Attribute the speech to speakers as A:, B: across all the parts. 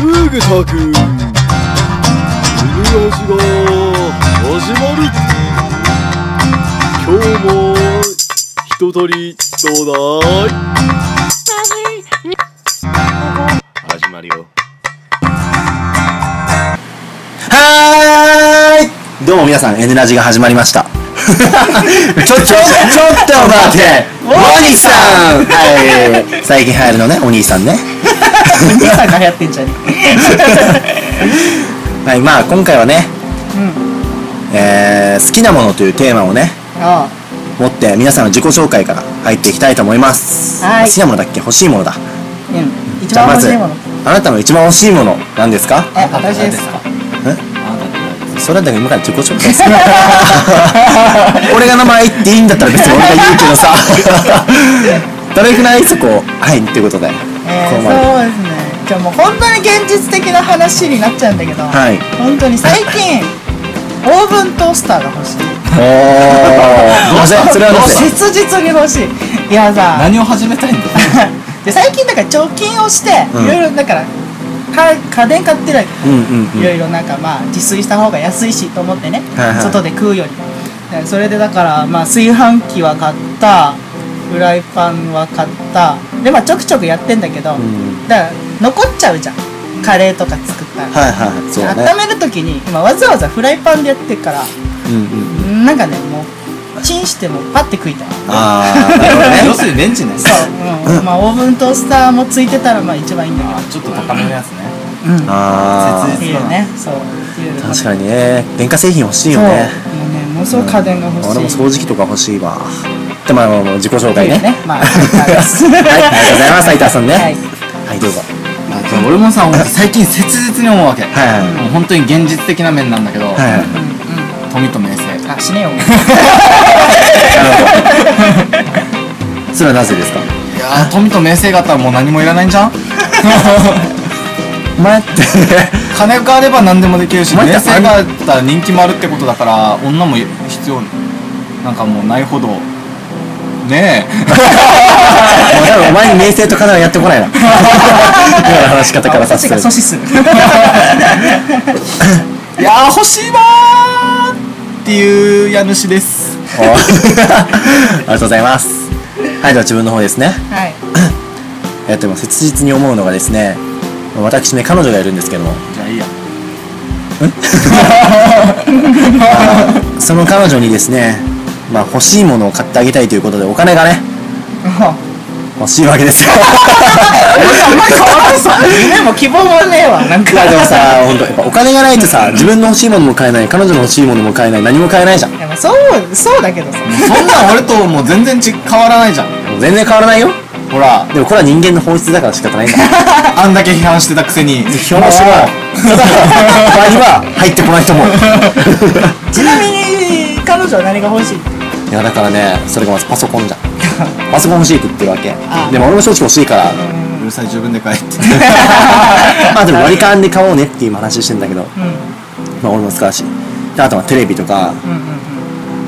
A: ググタくん犬ラジが始まる今日も一通りちょうだい？始まるよ。
B: はーいどうも皆さん N ラジが始まりました。ちょちょちょっと待って。お兄さん。はい。最近流行るのねお兄さんね。
C: お兄さんが流行ってんじゃね
B: はいまあ今回はね、えー好きなものというテーマをね
C: あ
B: 持って皆さんの自己紹介から入っていきたいと思います。
C: はい。
B: 好きなものだっけ？欲しいものだ。
C: あうん。一
B: じゃあまず
C: 番欲しいもの。
B: あなたの一番欲しいもの何ですか？
C: え私ですか？
B: それだけ今から自己紹介する。俺が名前言っていいんだったら別に俺が言うけどさ。誰くないそこはいっていうことで、
C: えー、そうですね。じゃあもう本当に現実的な話になっちゃうんだけど、
B: はい。
C: 本当に最近オーブントースターが欲しい。
B: おー。なぜ それは
C: 切実に欲しい。いやさ
D: 何を始めたいんだ？
C: で最近だから貯金をして
B: うん。
C: いろいろだからか家電買ってるわけ
B: うんうんうん。
C: いろいろなんかまあ自炊した方が安いしと思ってね、
B: はいはい。
C: 外で食うより。でそれでだからまあ炊飯器は買った。フライパンは買った。でまあちょくちょくやってんだけど、
B: ん。
C: だから残っちゃうじゃん。カレーとか作ったら、
B: はいはいそうだね。
C: 温める時に今わざわざフライパンでやってるから。
B: うんうん
C: なんかねもうチンしてもパッて食いたい。
B: ああなるほどね。
D: 要するにレンジね。
C: そう、うん。まあオーブントースターもついてたらまあ一番いいんだ
D: あちょっと高めのやつね。
C: けどうん。っ
B: あ
C: ていうね。そう。
B: 確かにね。電化製品欲しいよ
C: そうもう
B: ね。
C: ねものすごく家電が欲しい、
B: 俺も掃除機とか欲しいわ。でまあ自己紹介ね。
C: ね。まあ はい。
B: ありがとうございます斉藤さんね。
C: はい。
B: はいどうぞ。
D: 俺もさ最近切実に思うわけ。も
B: はい。はいう
D: 本当に現実的な面なんだけど
B: はい。はい
D: 富と名声
C: あ死ねよ
B: それはなぜですか？
D: いやー富と名声があったらもう何もいらないんじゃん？
B: お 前って。
D: 金があれば何でもできるし名声があったら人気もあるってことだから女も必要なんかもうないほど。ねえ。
B: お前に名声と金はやってこないな。今の話し方からさすが
C: 阻止する。
D: いやー欲しいわーっていう家主です。
B: おありがとうございます。はいでは自分の方ですね。
C: はい。
B: えっと切実に思うのがですね私ね彼女がいるんですけども。
D: じゃあいいや。
B: その彼女にですねまあ欲しいものを買ってあげたいということでお金がね欲しいわけですよ。
C: 夢も希望もねえわなんか
B: でもさ本当やっぱお金がないとさ自分の欲しいものも買えない彼女の欲しいものも買えない何も買えないじゃん。
C: いやまあそうそうだけどさ。
D: そんなん俺ともう全然ち変わらないじゃん。
B: 全然変わらないよ
D: ほら。
B: でもこれは人間の本質だから仕方ないんだ。
D: あんだけ批判してたくせに。
B: 基本はただ。場合は入ってこないと思う
C: ちなみに彼女は何が欲しい？
B: いやだからねそれがまずパソコンじゃん。パソコン欲しいって言ってるわけ。
C: あ。
B: でも俺も正直欲しいから。
D: うるさい自分で帰って。
B: まあでも割り勘で買おうねっていう話してんだけど。まあ俺も使うし。であとはテレビとか。
C: うんうん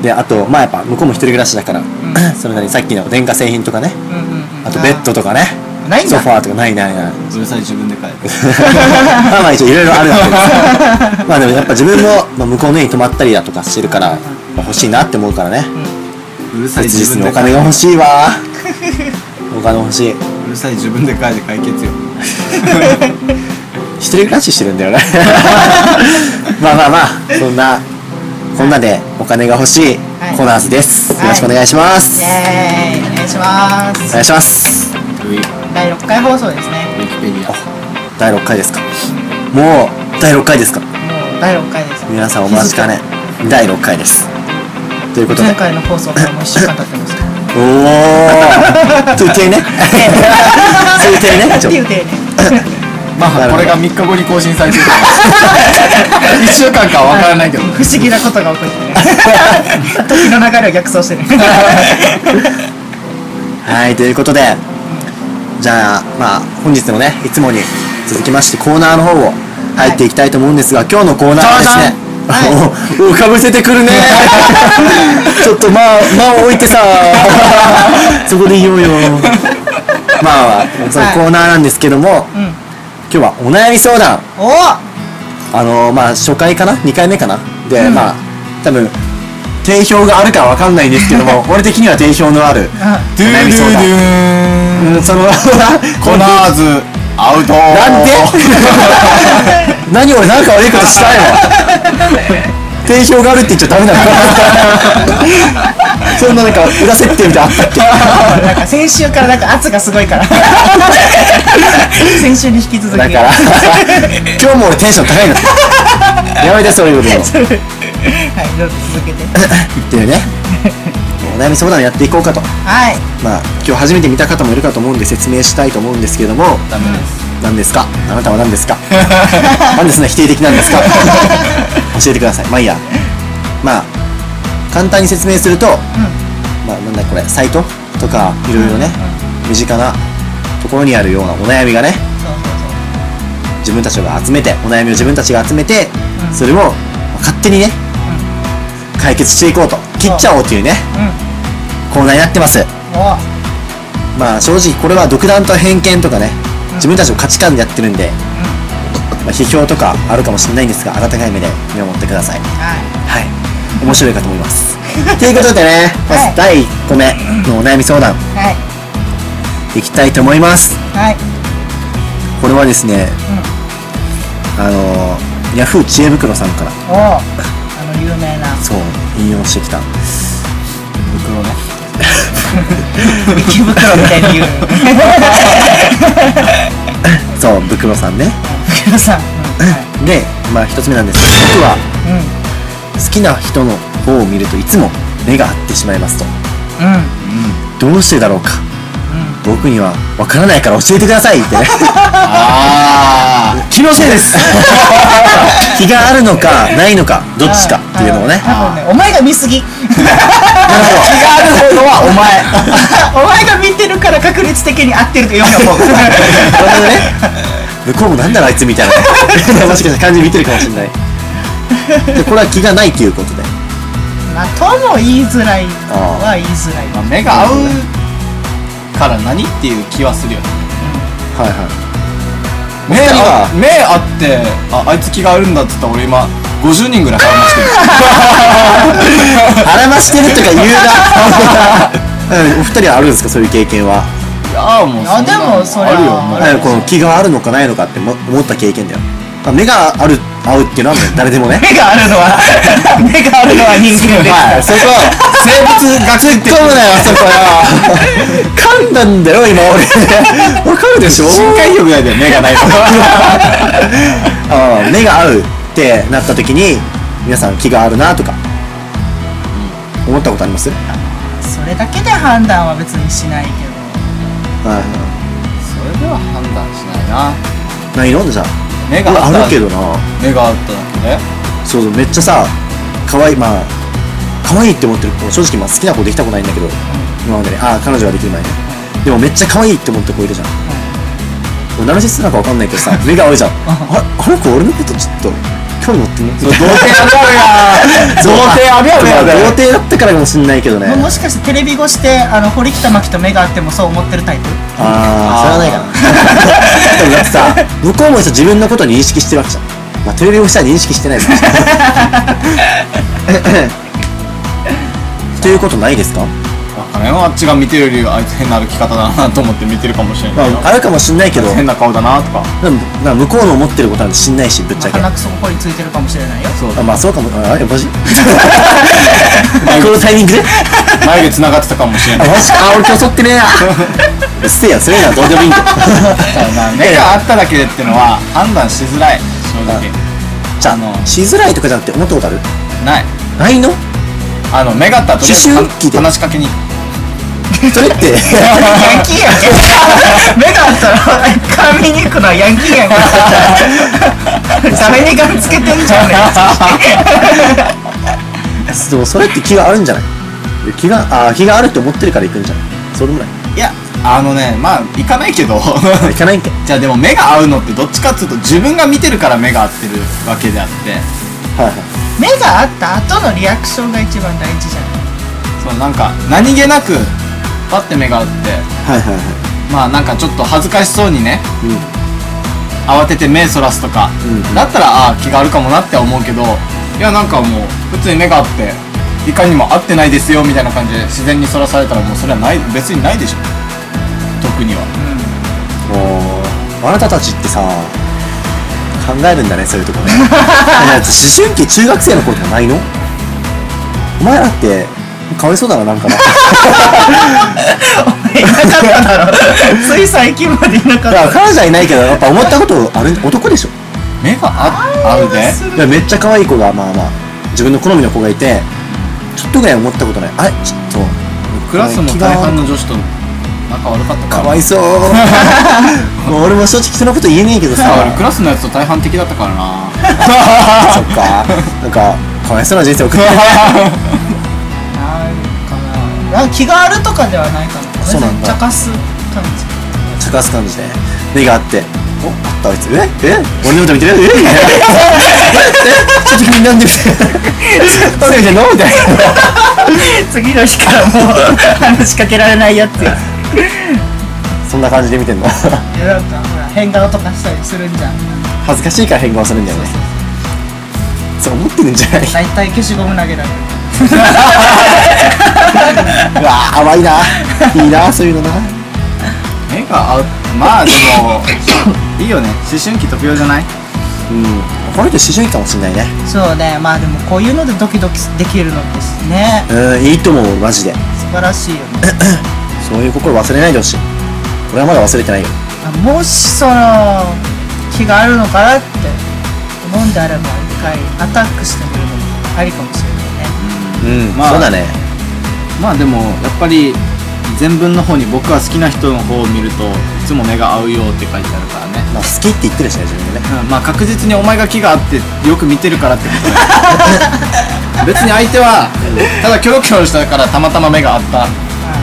B: であとまあやっぱ向こうも一人暮らしだから、それなりにさっきの電化製品とかね。
C: うんうんうん。
B: あとベッドとかね。
C: ない
B: ソファーとかないないない。う
D: るさい自分で帰って
B: まあまあ一応いろいろあるわけですまあでもやっぱ自分も、まあ、向こうの家に泊まったりだとかしてるから、まあ欲しいなって思うからね。
D: うるさい自分で
B: にお金が欲しいわ。お金欲しい。う
D: るさい自分で帰って解決よ。
B: 一人暮らししてるんだよね。まあまあまあそんなこんなでお金が欲しい
C: はい。
B: コナーズです、
C: はい。
B: よろしくお願いします、
C: イエーイ。お願いします。
B: お願いします。
C: 第6回放送ですね。
D: ウィキペディア。
B: 第6回ですか。もう第6回ですか。
C: もう第6回です。
B: 皆さんお待ちかね。第6回です。ということで。
C: 前回の放送からもう1週間経ってますから。
B: おお 通定ね。通定ね。ちょ
C: っていう体ね
D: まあこれが3日後に更新されてるから1週間かは分からないけど。
C: 不思議なことが起こってね。時の流れを逆走してね。
B: はいということでじゃあまあ本日のねいつもに続きましてコーナーの方を入っていきたいと思うんですが、今日のコーナーはですねおおかぶせてくるね。ちょっとまあ間を置いてさ。そこで言おうよ。まあそのコーナーなんですけども、
C: うん
B: 今日はお悩み相談。
C: おお
B: あのー、まあ初回かな？2回目かな？で、まあ多分定評があるかわかんないんですけども 俺的には定評のある
D: ドゥードゥードゥーン。
B: うんその
D: コナーズアウト
B: なんで？何俺なんか悪いことしたいの定評があるって言っちゃダメなの。そんななんか裏設定みたいなのあったっけ？
C: なんか先週からなんか圧がすごいから。先週に引き続き。
B: だから。今日も俺テンション高いの。やめてそういうことも。
C: はいどうぞ続けて。
B: っていうね。お悩み相談やっていこうかと。
C: はい。
B: まあ今日初めて見た方もいるかと思うんで説明したいと思うんですけれども。
D: ダメです
B: 何ですか？あなたは何ですか？なんでそんな否定的なんですか？教えてください。まあいいや。まあ簡単に説明すると、まあなんだこれサイトとかいろいろね、身近なところにあるようなお悩みがね自分たちが集めてお悩みを自分たちが集めて、
C: うん。
B: それをまあ勝手にね、解決していこうと。切っちゃおうというねコーナーになってます。まあ正直これは独断と偏見とかね自分たちの価値観でやってるんで、まあ、批評とかあるかもしれないんですが温かい目で見守ってください。
C: はい。
B: はい。面白いかと思います。ということでねまず
C: はい。
B: 第1個目のお悩み相談。
C: はい。
B: いきたいと思います。
C: はい。
B: これはですね、あのー、ヤフー知恵袋さんから
C: おおあの有名な。
B: そう引用してきた。
D: 袋ね
C: 池袋みたいに言う
B: そう袋さんね。
C: 福野さん。うん。はい
B: でまあ一つ目なんですけど僕は
C: うん。
B: 好きな人の方を見るといつも目が合ってしまいますと。
C: うん。
B: どうしてだろうか僕には分からないから教えてくださいって。ね
D: あ
B: 気のせいです。気があるのかないのかどっちかっていうのをね。
C: 多分ねお前が見すぎ。
B: なるほど。
D: あのはお前。
C: お前が見てるから確率的に合ってると読む方
B: なるほどね向こうもなんだろうあいつみたいな もしかしたら感じ見てるかもしれない。でこれは気がないということで。
C: まあとも言いづらいは言いづらい。
D: まあ目が合うから何っていう気はするよね。
B: はいはい。
D: 目
B: お二人は？
D: あ目あってああいつ気があるんだっつったら俺今50人ぐらい腹ましてる。
B: 腹ましてるとか言うな。うんお二人はあるんですか？そういう経験は？い
D: やーもうそんな
C: あでもそれは
D: あるよ。もう
B: この気があるのかないのかっても思った経験だよまあ目がある合うっていうのは 誰でもね。
C: 目があるのは 目があるのは人間です。
B: はい、そこ生物学突っ込むなよそこよ噛んだんだよ今俺。わかるでしょ？
D: 深海魚ぐらいだよ目がないと
B: 目が合うってなった時に皆さん気があるなとか。思ったことあります？
C: それだけで判断は別にしないけど。
B: はい。
D: それでは判断しないな。
B: ないの？じゃあ
D: 目があった。ら
B: あるけどな。
D: 目があっただけで
B: そうそうめっちゃさ可愛いまあ可愛いって思ってる子正直まあ好きな子できたことないんだけど今までね。ああ彼女ができる前ね。でもめっちゃ可愛いって思ってる子いるじゃん。俺ナルシストなんかわかんないけどさ 目が合うじゃん。ああの子俺のことちょっと興味持ってんの
D: 童貞あるあるやん。童貞あるやね
B: 童貞だったからかもしんないけどね。
C: ももしかしてテレビ越しであの堀北真希と目があってもそう思ってるタイプ？
B: ああそれはないかな でもだってさ向こうもさ自分のことを認識してるわけじゃんまあテレビ越しは認識してないかもしれないということないですか、
D: わからんよあっちが見てるよりあいつ変な歩き方だなと思って見てるかもしれんけど、
B: まあ、あるかもしんないけど。
D: 変な顔だなとか。
B: でもなんか向こうの思ってることなんて知んないしぶっちゃけ。
C: 鼻くそここについてるかもしれないよ。
D: そう
B: あまあそうかも。あえマジこのタイミングで？
D: 眉毛繋がってたかもしれ
B: あ
D: ない。
B: マジか。俺今日剃ってねえや。うっせえやそれならどうでもいいんだ。
D: 目があっただけでってのは判断しづらい。正直。
B: じゃあ
D: あの
B: しづらいとかじゃなくて思ったことある？
D: ない。
B: ないの？
D: あの目があったらと話しかけに
B: それって。
C: ヤンキーやんけ目があったら絡みに行くのはヤンキーやん。か誰にガンつけてんじゃん。ね
B: でもそれって気があるんじゃない？気があ気があるって思ってるから行くんじゃない？それもない。
D: いやあのねまあ行かないけど。
B: 行かないんけ
D: じゃあでも目が合うのってどっちかっつうと自分が見てるから目が合ってるわけであって。
B: はいはい。
C: 目があった後のリアクションが一番大事じゃん。
D: そのなんか何気なくパッて目が合って
B: はいはいはい。
D: まあなんかちょっと恥ずかしそうにね
B: うん。
D: 慌てて目そらすとか、
B: うん
D: だったらああ気があるかもなって思うけどいやなんかもう普通に目があっていかにも合ってないですよみたいな感じで自然にそらされたらもうそれはない別にないでしょ。特には。
B: もうあなたたちってさ考えるんだねそういうとこね。思春期中学生の頃じゃないの？お前らってかわいそうだななんかな。
C: いなかっただろ。つい最近までいなかった。
B: 彼女はいないけどやっぱ思ったことある男でしょ。
D: 目があ合うで。
B: いやめっちゃ可愛い子がまあまあ自分の好みの子がいてちょっとぐらい思ったことない。あれちょっと
D: クラスの大半の女子と仲悪かったか。ら
B: かわいそう。もう俺も正直そのこと言えねえけどさ。
D: クラスのやつと大半的だったからな。
B: そっか。なんかかわいそうな人生送ってる
C: なんかななんか気があるとかではないかな
B: そうなんだ。
C: 茶化す感じ。
B: 茶化す感じで。目があって。おあったあいつ。え？え？俺のこと見てる？え？ちょっと君なんでみたいなそうみたいなみたいな。
C: 次の日からもう話しかけられないやつや
B: そんな感じで見てんの？
C: いやなんかほら変顔とかしたりするんじゃん。
B: 恥ずかしいから変顔するんだよね。そう思ってるんじゃない？
C: 大体消しゴム投げられる
B: うわー淡いないいなそういうのな
D: 目が合うまあでもいいよね思春期特有じゃない
B: うん。この人思春期かもしん。ないね
C: そうねまあでもこういうのでドキドキできるのですね
B: うん。いいと思うマジで
C: 素晴らしいよね
B: そういう心忘れないでほしい俺はまだ忘れてないよ
C: あもしその気があるのかなって思うん。であれば一回アタックしてみるのもありかもしれない
B: うん、
D: まあ
B: そうだね。
D: まあでもやっぱり全文の方に僕は好きな人の方を見るといつも目が合うよって書いてあるからね、
B: まあ好きって言ってるしね自分でね。
D: うん、まあ確実にお前が気があってよく見てるからってことだよ。別に相手はただキョロキョロしたからたまたま目が合ったっ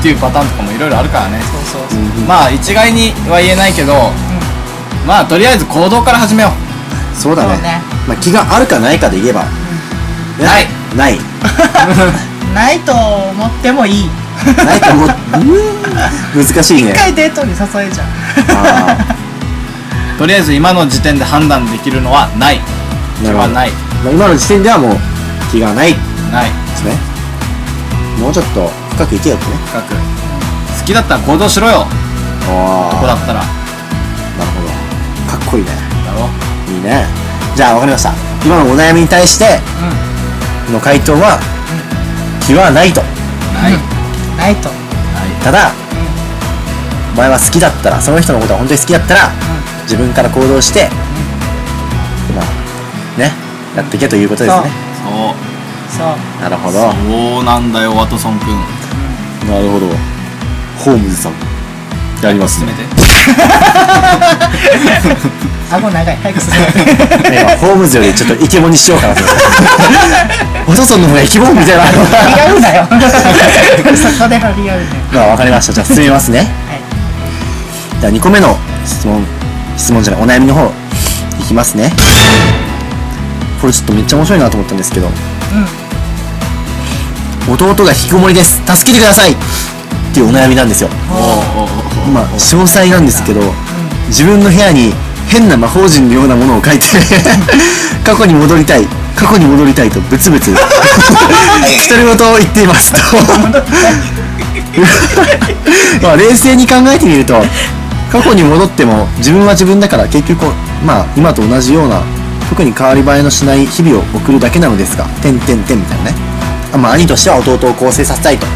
D: ていうパターンとかもいろいろあるからね。
C: そうそうそう、
D: まあ一概には言えないけどまあとりあえず行動から始めよ
B: そうだね。
C: そうね。
B: まあ、気があるかないかで言えば、
D: うない
B: ない。
C: ないと思ってもいい。
B: ないと思う。う ん難しいね。
C: 一回デートに誘えじゃん。
B: あ
D: とりあえず今の時点で判断できるのはない。
B: ーなるほど。
D: はない。
B: まあ、今の時点ではもう気がない。で
D: ない。
B: すね。もうちょっと深くいけよってね。
D: 深く。好きだったら行動しろよ。
B: あ
D: 男だったら。
B: なるほど。かっこいいね。
D: だろ。
B: いいね。じゃあ分かりました。今のお悩みに対しての回答は、気はないと。
D: ない、ない
C: ない。と
B: ただ、お前は好きだったらその人のことが本当に好きだったら、自分から行動して、まあねやっていけということですね。
D: そう。
C: そう。
B: なるほど。
D: そうなんだよワトソン君
B: なるほど。ホームズさんやりますね。
D: て
C: 顎長い。早く進め
B: 今ホームズよりちょっとイケボにしようかなと。お父さんの方がイケボみたいな。
C: 張り合うなよ。そこで張り合うね
B: まあ分かりました。じゃあ進めますね。
C: はい。
B: じゃあ2個目の質問。質問じゃないお悩みの方いきますね。これちょっとめっちゃ面白いなと思ったんですけど。弟が引きこもりです。助けてください。っていうお悩みなんですよ。まあ詳細なんですけど自分の部屋に変な魔法陣のようなものを書いて 過去に戻りたい過去に戻りたいとブツブツ独り言を言っていますと。まあ冷静に考えてみると過去に戻っても自分は自分だから結局まあ今と同じような特に変わり映えのしない日々を送るだけなのですが「てんてんてん」みたいなね。あまあ兄としては弟を更生させたいと、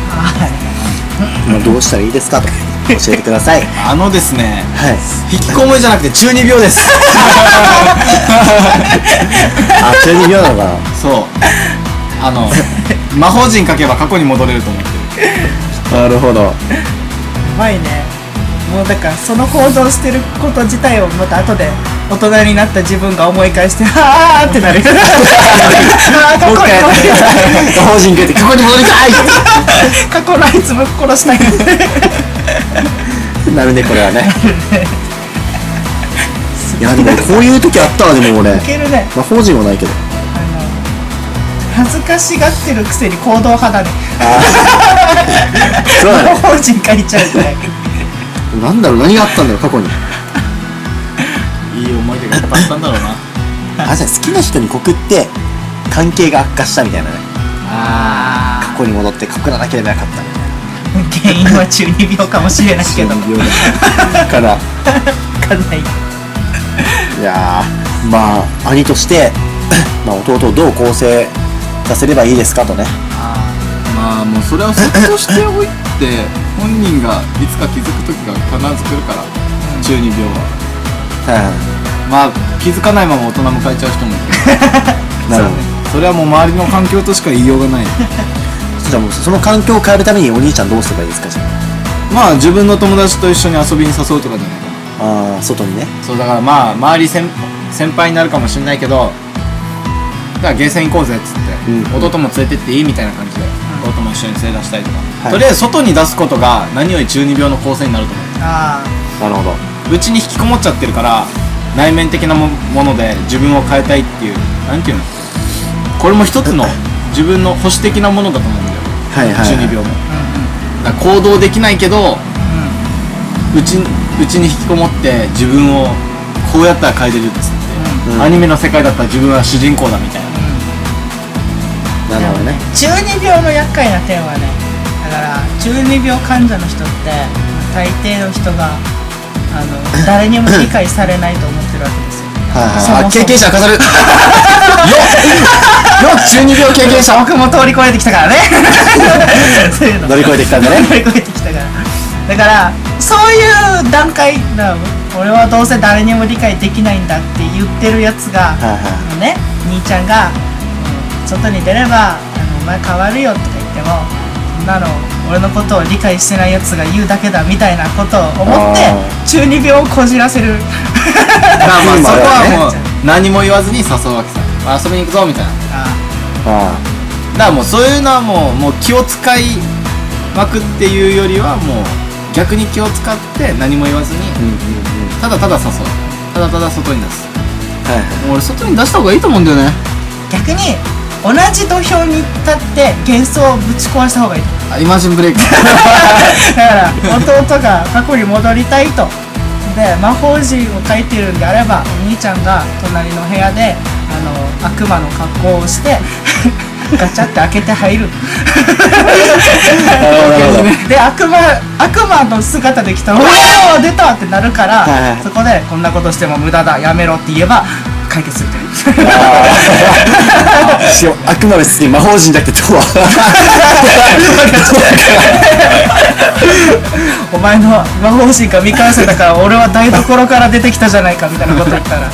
B: まあ、どうしたらいいですかと教えてください。
D: あのですね
B: はい。
D: 引きこもりじゃなくて中二病です。
B: あ中二病なのかな？
D: そう。あの魔法陣書けば過去に戻れると思ってる。
B: なるほど。
C: うまいね。もうだからその行動してること自体をまた後で大人になった自分が思い返してはあってなる。あー過去に戻りたい。
B: 魔法陣書いてここに戻りたい。
C: 過去のあいつぶっ殺したい。
B: なるねこれはね。いやでもこういう時あったわでも俺。
C: いけるね。
B: 魔法陣はないけど。
C: あの恥ずかしがってるくせに行動派だね。
B: そうだね。
C: 法人書いちゃうぐらい。
B: なんだろう何があったんだろう過去に
D: 思い出がいっぱいあったんだろうな。
B: あじゃあ好きな人に告って関係が悪化したみたいなね。
D: あ
B: 過去に戻って告らなければよかった。みたいな
C: 原因は中二病かもしれないけど。
B: かな
C: わかんない。
B: いやーまあ兄として まあ弟をどう構成させればいいですかとね。
D: まあもうそれはそっとしておいて 本人がいつか気づく時が必ず来るから、中二病は。
B: う
D: まあ気づかないまま大人迎えちゃう人もいる。
B: ん なるほど。
D: それはもう周りの環境としか言いようがない。
B: じゃあもうその環境を変えるためにお兄ちゃんどうすればいいですかじゃ
D: まあ自分の友達と一緒に遊びに誘うとかじゃないかな
B: ああー外にね。
D: そうだからまあ周り先先輩になるかもしれないけどだからゲーセン行こうぜっつって、
B: うん。
D: 弟も連れてっていいみたいな感じで、弟も一緒に連れ出したりとか、
B: はい。
D: とりあえず外に出すことが何より中二病の構成になると思
C: あ
B: なるほど。
D: ううちに引きこもっちゃってるから内面的なももので自分を変えたいっていうなんていうの？これも一つの自分の保守的なものだと思うんだよ、
B: はいはい。はい
D: 中二病も、だから行動できないけどうちうちに引きこもって自分をこうやったら変えれるっつって、
B: うん。
D: アニメの世界だったら自分は主人公だみたいな。
B: なるほどね。
C: 中二病の厄介な点はねだから中二病患者の人って大抵の人があの誰にも理解されないと思ってるわけですよ。
B: はいはい。経験者明かされる。よよ中二病経験者
C: 僕も通り越えてきたからね
B: 乗り越えてきたんだね
C: 乗り越えてきたからだからそういう段階だ俺はどうせ誰にも理解できないんだって言ってるやつが、
B: はいはい
C: あのね兄ちゃんが、うん外に出ればあのお前変わるよとか言ってもそんなの俺のことを理解してないやつが言うだけだみたいなことを思って
B: あ
C: 中二病をこじらせる。
D: だからまあ そこはもう
C: ね。
D: 何も言わずに誘うわけさ。あ遊びに行くぞみたいな。
C: あ
B: あ
D: だからもうそういうのはもうもう気を使いまくっていうよりはもう逆に気を使って何も言わずにただただ誘う。ただただ外に出す。
B: はいはい。
D: もう俺外に出した方がいいと思うんだよね。
C: 逆に同じ土俵に立って幻想をぶち壊した方がいい。
D: あイマジンブレイク。
C: だから弟が過去に戻りたいと。で魔法陣を書いてるんであればお兄ちゃんが隣の部屋であの悪魔の格好をして ガチャって開けて入る。で悪魔悪魔の姿で来たら「おお出た!」ってなるから、
B: はいはい。
C: そこで「こんなことしても無駄だやめろ」って言えば解決するという。
B: あー。しかもあくまで次魔法陣だってとは。
C: お前の魔法陣が見返せたから俺は台所から出てきたじゃないかみたいなこと言ったら。
B: なる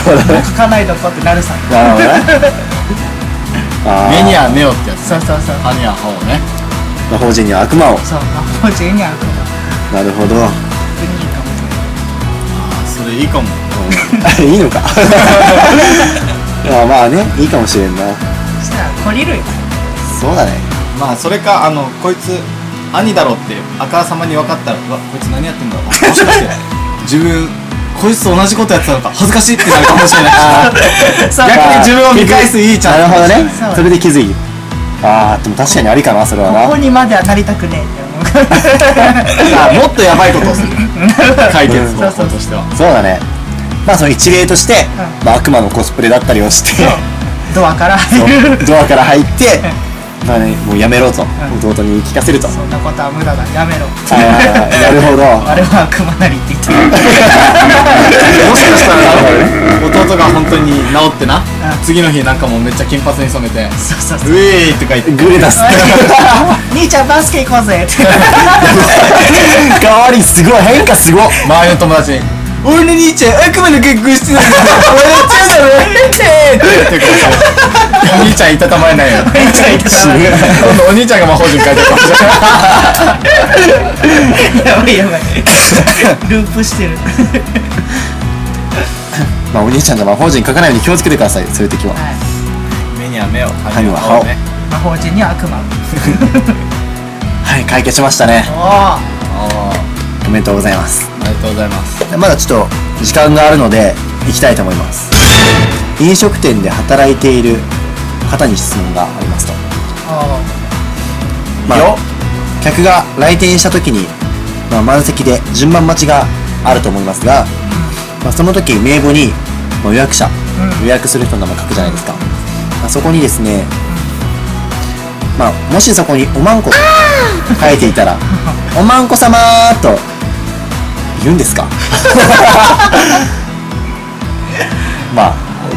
B: ほどね。
C: 書かないどこってなるさ。
B: なるほどね。
D: 目には目をってやつ
C: そうそうそう。
D: 歯には歯をね。
B: 魔法陣には悪魔を。
C: そう魔法陣には悪魔
B: なるほど。
C: いいかも。しれない
D: あそれいいかも
B: いいのか。いやまあねいいかもしれんな。
C: そしたら懲りるよ。
B: そうだね。
D: まあそれかあのこいつ兄だろってあからさまに分かったらうわこいつ何やってんだろう。もしかして自分こいつと同じことやってたのか恥ずかしいってなるかもしれない。逆に自分を見返すいいチャンス。
B: なるほどね。
C: そ
B: れで気づいああでも確かにありかなそれはな。
C: ここにまではなりたくねえって思う。
D: あもっとやばいことをする。解決方
C: そうそう
D: 法としては。
B: そうだねまあその一例として、まあ、悪魔のコスプレだったりをして
C: ドアから。入る
B: ドアから入ってまあねもうやめろと。弟に聞かせると。
C: そんなことは無駄だ。やめろ。
B: はいはいはい。なるほど。
C: あれは悪魔なりって言ってる。
D: もしかしたら弟が本当に治ってな次の日なんかもうめっちゃ金髪に染めて
C: そうそうそう。
D: ウェーイとか言って
B: グレ出す。
C: 兄ちゃんバスケ行こうぜって。
B: 代わりすごい変化すごい
D: 周りの友達に「俺の兄ちゃん悪魔の結婚してたんだっちゃうだろってお兄ちゃんいたたまれないよ。
C: お兄ちゃんいたたまれない
D: 今度お兄ちゃんが魔法陣書いてるかもしれない
C: やばいやばいループしてる
B: まあお兄ちゃんが魔法陣書かないように気をつけてください。そういう時は。
C: はい。
D: 目には目を。
B: は歯を
C: 魔法陣には悪魔。
B: はい解決しましたね。
C: おお
D: あ
B: おめでとうございます
D: りがとうございます。
B: まだちょっと時間があるので行きたいと思います。飲食店で働いている方に質問がありますと。まあ客が来店した時に、まあ、満席で順番待ちがあると思いますがまあ、その時名簿に、まあ、予約者、
C: うん。
B: 予約する人の名前書くじゃないですか、まあ、そこにですね、まあ、もしそこに「おまんこ」と書いていたら「おまんこ様」と言うんですか？まあ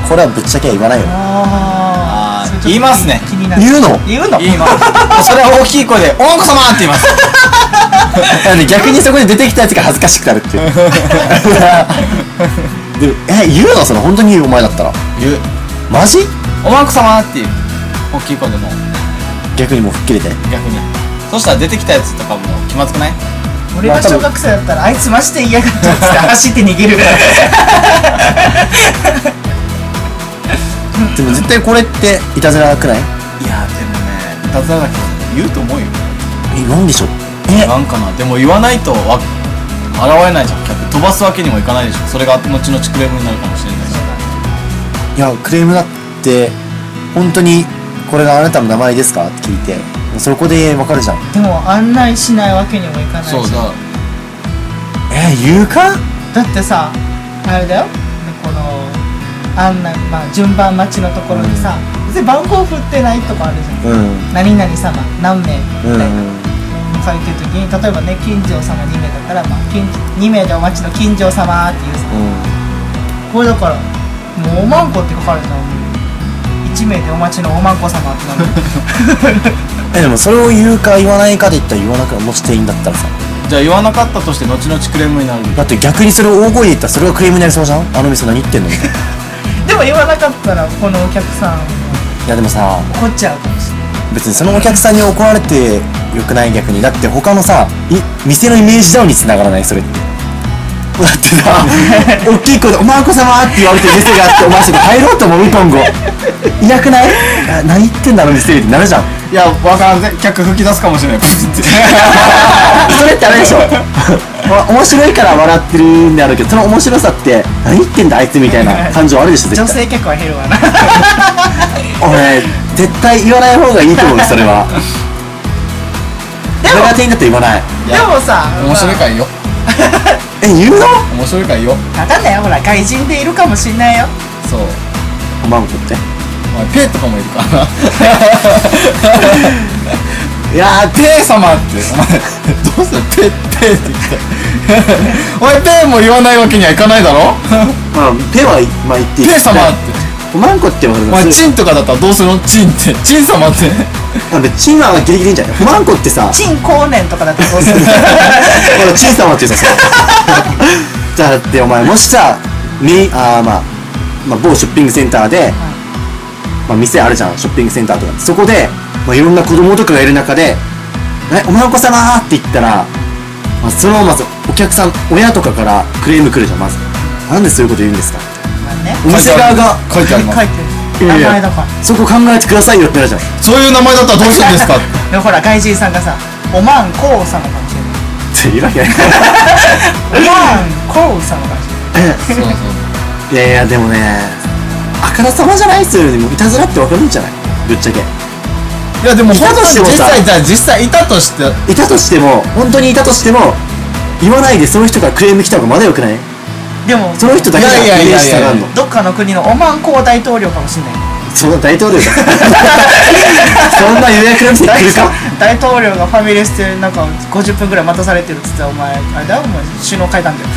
B: これはぶっちゃけは言わないよ。
C: あ
D: あー言いますね。
C: 気になる。
B: 言うの？
C: 言うの？
D: 言います。それは大きい声で「おまんこ様!」って言います。
B: なんで逆にそこで出てきたやつが恥ずかしくなるっていう。でもえ言うの？その本当に言うお前だったら。
D: 言う。
B: マジ「
D: おまんこ様!」っていう大きい声でも
B: 逆にもう吹っ切れて。
D: 逆に。そしたら出てきたやつとかも気まずくない？
C: 俺が小学生だったらあいつマジで嫌がったっつって走って逃げる。
B: でも絶対これっていたずらくない？
D: いやでもねいたずらだけど言うと思うよ。
B: えなんでしょう？え？
D: なんかなでも言わないとわ現れないじゃん客。飛ばすわけにもいかないでしょ。それが後々クレームになるかもしれないし。
B: いやクレームだって本当にこれがあなたの名前ですか？って聞いてそこでわかるじゃん。
C: でも案内しないわけにもいかないし
D: そうだ。
B: え言うか？
C: だってさあれだよ。この案内まあ順番待ちのところにさ、別に番号振ってないとかあるじゃん、
B: うん。
C: 何々様何名み
B: うん
C: たいな、書いてる時に例えばね金城様2名だったら、まあ、金2名でお待ちの金城様っていうさ。
B: うん。
C: これだからもうおまんこって書かれたらもう1名でお待ちのおまんこ様ってなる
B: えでもそれを言うか言わないかで言ったら言わなくもし店員だったらさ。
D: じゃあ言わなかったとして後々クレームになる
B: だって逆にそれを大声で言ったらそれがクレームになりそうじゃん？あの店何言ってんの？みたいない
C: でも言わなかったらこのお客さん
B: やでもさ
C: 怒っちゃうかもしれない。
B: 別にそのお客さんに怒られてよくない逆に。だって他のさい店のイメージダウンに繋がらないそれって。だってさ大きい声で「おまんこ様」って言われてる店があってお前そこ入ろうと思う今後。いなくない？あ何言ってんだあの店ってなるじゃん
D: いやわからんぜ。客吹き出すかもしれないプチって。
B: それってあれでしょ。ま面白いから笑ってるんであるけどその面白さって何言ってんだあいつみたいな感情あるでしょ
C: 女性客は減るわな。
B: 俺絶対言わない方がいいと思うそれは。俺が店員だったら言わない。
C: でもさ
D: 面白いからいいよ
B: え言うの？
D: 面白いからいいよ
C: 分かんないよ。ほら外人でいるかもしんないよ。
D: そう。
B: おまんこって？
D: お前ペイとかもいるから。な
B: いやー
D: ペイ様ってお前どうする？ペイペイって言って。お前ペイも言わないわけにはいかないだろ？
B: まあペはまあ言っていい。
D: ペイ様って。
B: おまんこってわかる
D: お前チンとかだったらどうするの？チンって。チン様って。
B: なんでチンはギリギリいいんじゃない？おまんこってさ
C: 陳後年とかだったらどうする？
B: ほらチン様って言うさ。じゃあだってお前もしさみあーまあまあ某ショッピングセンターで、まあ、店あるじゃんショッピングセンターとかそこで、まあ、いろんな子供とかがいる中で「えおまんこ様!」って言ったら、まあ、そのまずお客さん親とかからクレーム来るじゃんまずなんでそういうこと言うんですか？
C: まあね
B: お店側が
D: 書いてあります
C: 書いてる。名前だから。
B: そこ考えてくださいよってなるじゃん。
D: そういう名前だったらどうするんですか？
C: でもほら外人さんがさおまんこう様かもしれない
B: っていうわけない。
C: おまんこう様かもしれない
D: そうそう。
B: いやいやでもねあからさまじゃないっすよねもういたずらってわかるんじゃない？ぶっちゃけ。
D: いやでも
B: いたとしてもさ。
D: 実際じゃあ実際いたとして。
B: いたとしても本当にいたとしても言わないでその人からクレーム来た方がまだよくない？
C: でも
B: その人だけがイメージ下がるの。
C: どっかの国のおまんこう大統領かもしれない
B: そんな大統領だ。そんな予約なくて来るか
C: 大統領がファミレスでなんか50分ぐらい待たされてるっつってお前あれだ？よお前首脳会談だよ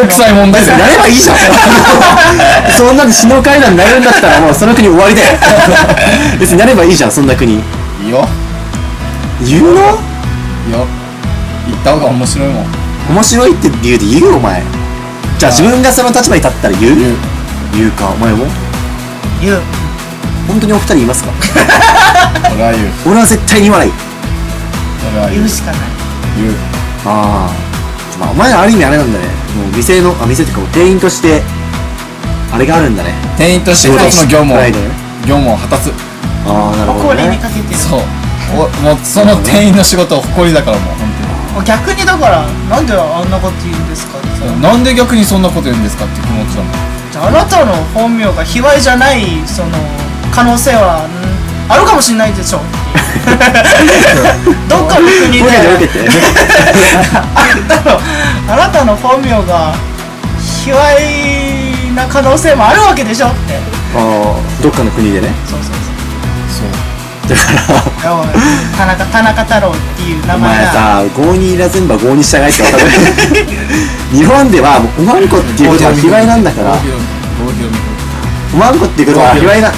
D: 国際問題
B: 別になればいいじゃん。そんなに首脳会談になるんだったらもうその国終わりだよ。別になればいいじゃんそんな国。
D: いいよ。
B: 言うの？
D: いいよ。行った方が面白いもん。
B: 面白いって理由で言う？お前。じゃあ自分がその立場に立ったら言う？
D: 言う。
B: 言うか。お前も？
C: 言う
B: 本当にお二人いますか？
D: 俺は言う。
B: 俺は絶対に言わない
D: 俺は言う。
C: 言うしかない。
D: 言う。
B: ああ。まあお前はある意味あれなんだね。もう店のあ店っていうかもう店員としてあれがあるんだね。
D: 店員として一つの業務を
B: プライドね。
D: 業務を果たす。
B: ああなるほど
C: 誇りに
B: ね
C: かけてる。
D: そう。おもうその店員の仕事は誇りだからもう本
C: 逆にだからなんであんなこと言うんですかって。
D: 当になんで逆にそんなこと言うんですかって気持ちだもん
C: ああなたの本名が卑猥じゃないその可能性はんあるかもしれないでしょ どっかの国で。あなたの本名が卑猥な可能性もあるわけでしょって。
B: あーどっかの国でね。
C: そうそう
B: だから
C: そう田中田中太郎っていう名
B: お
C: 前が
B: 前さ郷に入らずんば郷に従いって分かる？日本ではもうおまんこっていうことは卑猥なんだから。おまんこっていうことは卑猥な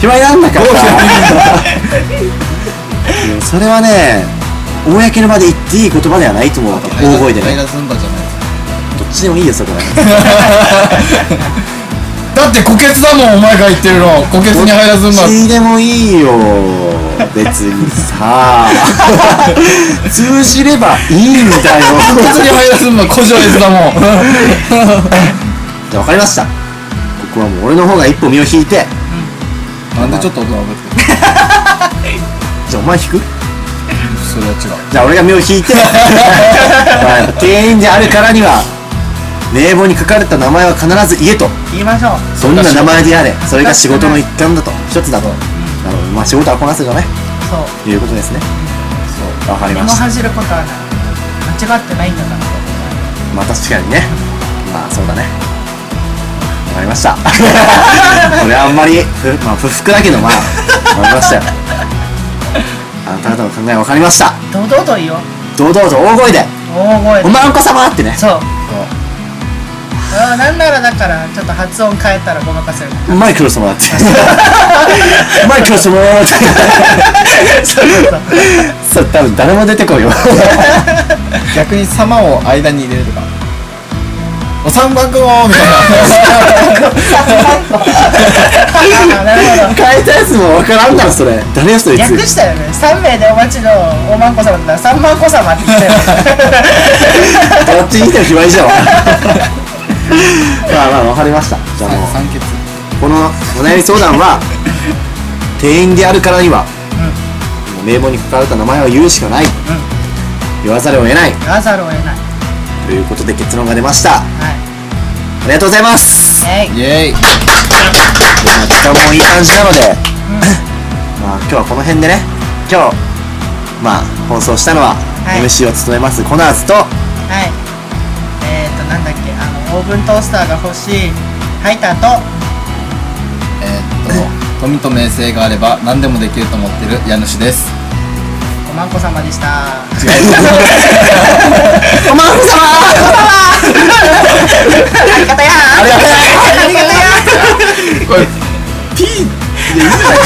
B: 卑猥なんだから。それはね公の場で言っていい言葉ではないと思うわけ。大声でね。どっちでもいいよそこは。
D: だって虎穴だもんお前が言ってるの。虎穴にハイラズンバ
B: どっちでもいいよ別にさ。通じればいいんだよ
D: 虎穴にハイラズンバ古城絵図だもん。
B: じゃあ分かりました。ここはもう俺の方が一歩身を引いて。
D: なんでちょっと音が上がって
B: じゃあお前引く？
D: それは違う。
B: じゃあ俺が身を引いて。店員であるからには名簿に書かれた名前は必ず言えと。
C: 言いましょう。
B: どんな名前であれそれが仕事の一環だと。一つだとまあ仕事はこなせとね。
C: そう。
B: いうことですね。わかり
C: 身も
B: ました。
C: 恥じることはない間違ってないんだから。
B: まあ確かにね。まあそうだね。わかりました。俺はあんまりふまあ不服だけどまあわかりましたよ。あなた方の考えわかりました。
C: 堂々と言おう。
B: 堂々と大声で「
C: 大声で。
B: おまんこ様!」ってね。
C: そうあなんならだからちょっと発音変えたらごまかせる「
B: マイクロ様」って「マイクロ様」って
C: そうそう
B: 多分誰も出てこいよ。
D: 逆に様を間に入れるとか。お三番号みたい
C: あなるほど
B: 変えたやつもわからんだろそれ。誰やそいつ。
C: 略したよね。3名でお待ちのおまんこ様だったら3万こ様って言ったよね
B: どっちにしても卑猥じゃん まあまあわかりました。じゃあもう
D: な酸欠
B: このお悩み相談は 店員であるからには、もう名簿に書かれた名前を言うしかない、言わざるを得ない。
C: 言わざるを得ない。
B: ということで結論が出ました。
C: はい。
B: ありがとうございます。
D: イエーイ
B: まあ時間もいい感じなので、まあ今日はこの辺でね。今日まあ放送したのは、
C: はい。
B: MC を務めますコナーズと
C: はいだっけ？あのオーブントースターが欲しい。ハイターと
D: えーっと富と名声があれば何でもできると思ってる家主です。
C: おまんこ様でした。
B: おまんこ様。
C: ありがとや
B: ありがとう。
C: ありがとや
D: これ P でいいんじゃないか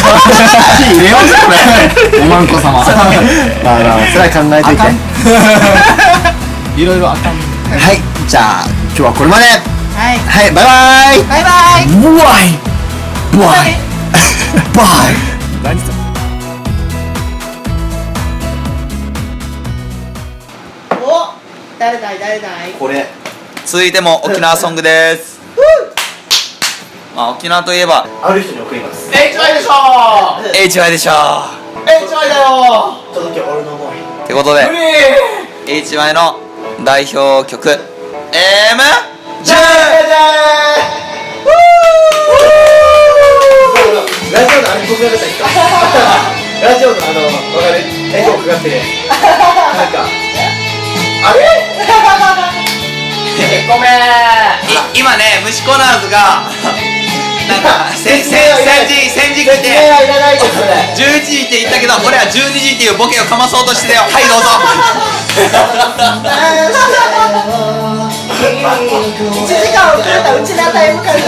D: P 入れようぜこれおまんこ様。
B: まあまあそれは考えていて
D: あかん。いろいろあかん。
B: はいじゃあ今日はこれまで。
C: はい。
B: はいバイバイ。
C: バイバイ。
B: ブワイ。ブワイ。バイ
D: 何それ？
C: お誰だい誰だい？
B: これ。
E: 続いても沖縄ソングです。まあ沖縄といえば。
B: ある人に送ります。
E: HY でしょ HY でしょ
B: 届け俺の思い。
E: ってことで。HY の代表曲 M ジ
B: ラジオのあれ僕が出た人。ラジオのあのわかる？エコーかかって。なんか。あれ？
E: ごめん。今ね虫コナーズが なんかせせ先時先時来て。
B: はいらないですそれ
E: 11時って言ったけど俺は12時っていうボケをかまそうとしてたよ。はいどうぞ
C: 1時間遅れたうちのタイムカル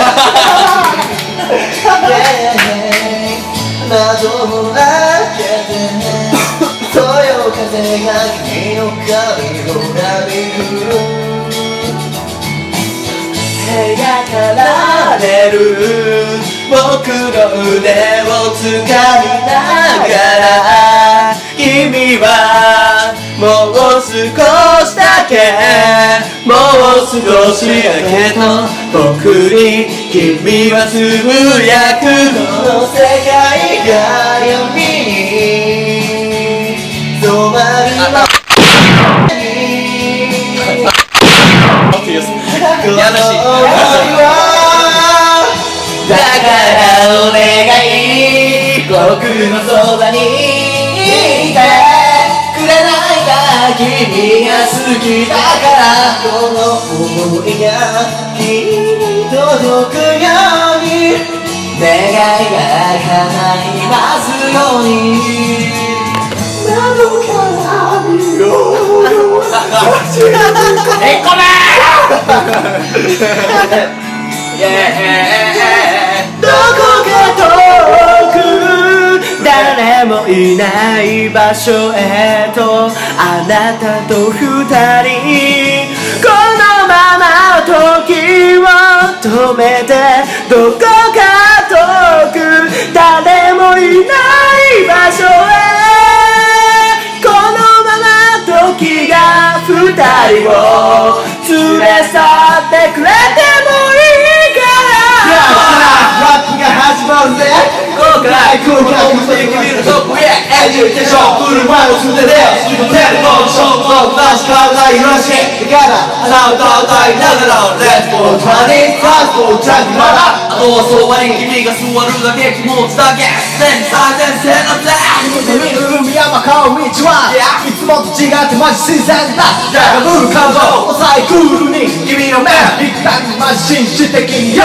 B: 窓も開けてそよ風が君の髪をなびく部屋から出る。僕の腕を掴みながら君はもう少しだけもう少しだけと僕に。君はつぶやくこの世界が闇に染まる
E: 家主
B: だからお願い僕のそばに。いて
F: 君が好きだからこの想いが君に届くように願いが叶いますように。窓から見ろ
E: えっこめ
F: もいない場所へとあなたと二人このまま時を止めてどこか遠く誰もいない場所へこのまま時が二人を連れ去ってくれてもプが始まるぜ
E: 後悔空間をして君のトップへエデュケーション振るを捨ててテレフォンショートなし考えよしだから鼻を叩いながら Let's go. 20 Fast go. ジャンクまだあとはそばに君が座るだけ気持ちだけ全最前線のぜ
F: 見る海山川道はいつもと違ってマジ自然だ
E: だがブル感動
F: 抑えクールに
E: 君の目
F: 一旦マジ紳士的に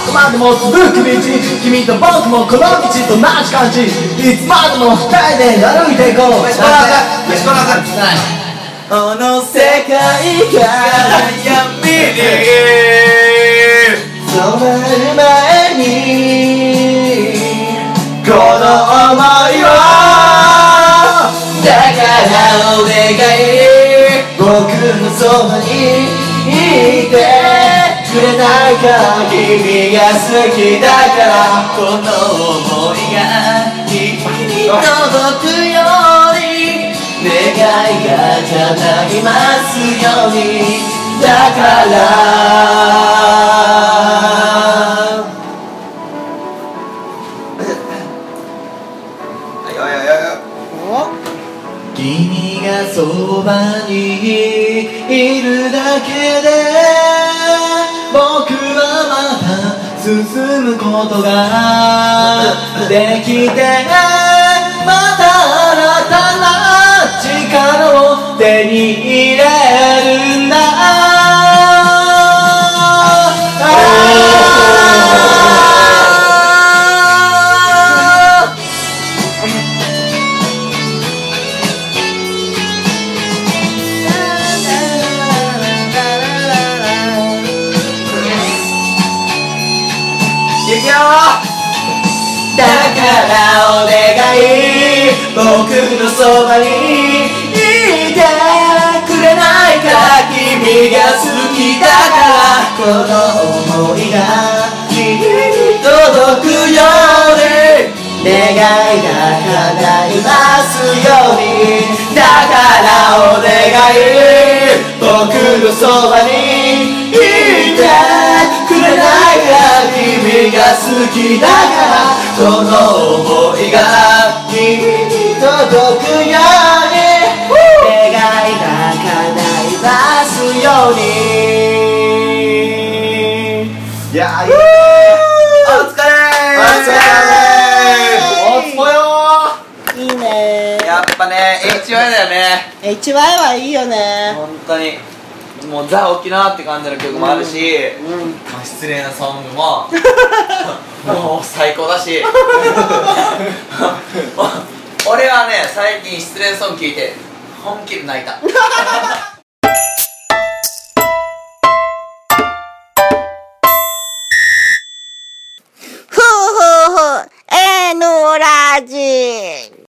F: YO ここまでも続く道君と僕もこの道と同じ感じ。いつまでも二人で歩いていこう。
E: 飯こなず飯こなず
F: この世界が
E: 闇に
F: 染まる。前に。この想いをだからお願い。僕のそばにいて。くれないか君が好きだからこの想いが君に届くように願いが叶いますようにだからことができてそばにいてくれないか君が好きだからこの想いが君に届くように願いが叶いますように。だからお願い僕のそばにいてくれないか君が好きだからこの想いが君に。届くように願いが叶いますように。いやいい
E: お疲れ
F: お疲れ
E: おつぽよ
G: いいね。
E: やっぱね HY だよね。
G: HY はいいよね。
E: 本当に。もうザ沖縄って感じの曲もあるし、まあ失礼なソングも。もう最高だし 俺はね最近失恋ソング聴いて本気で泣いた
H: ふうふうふう、えのラジ。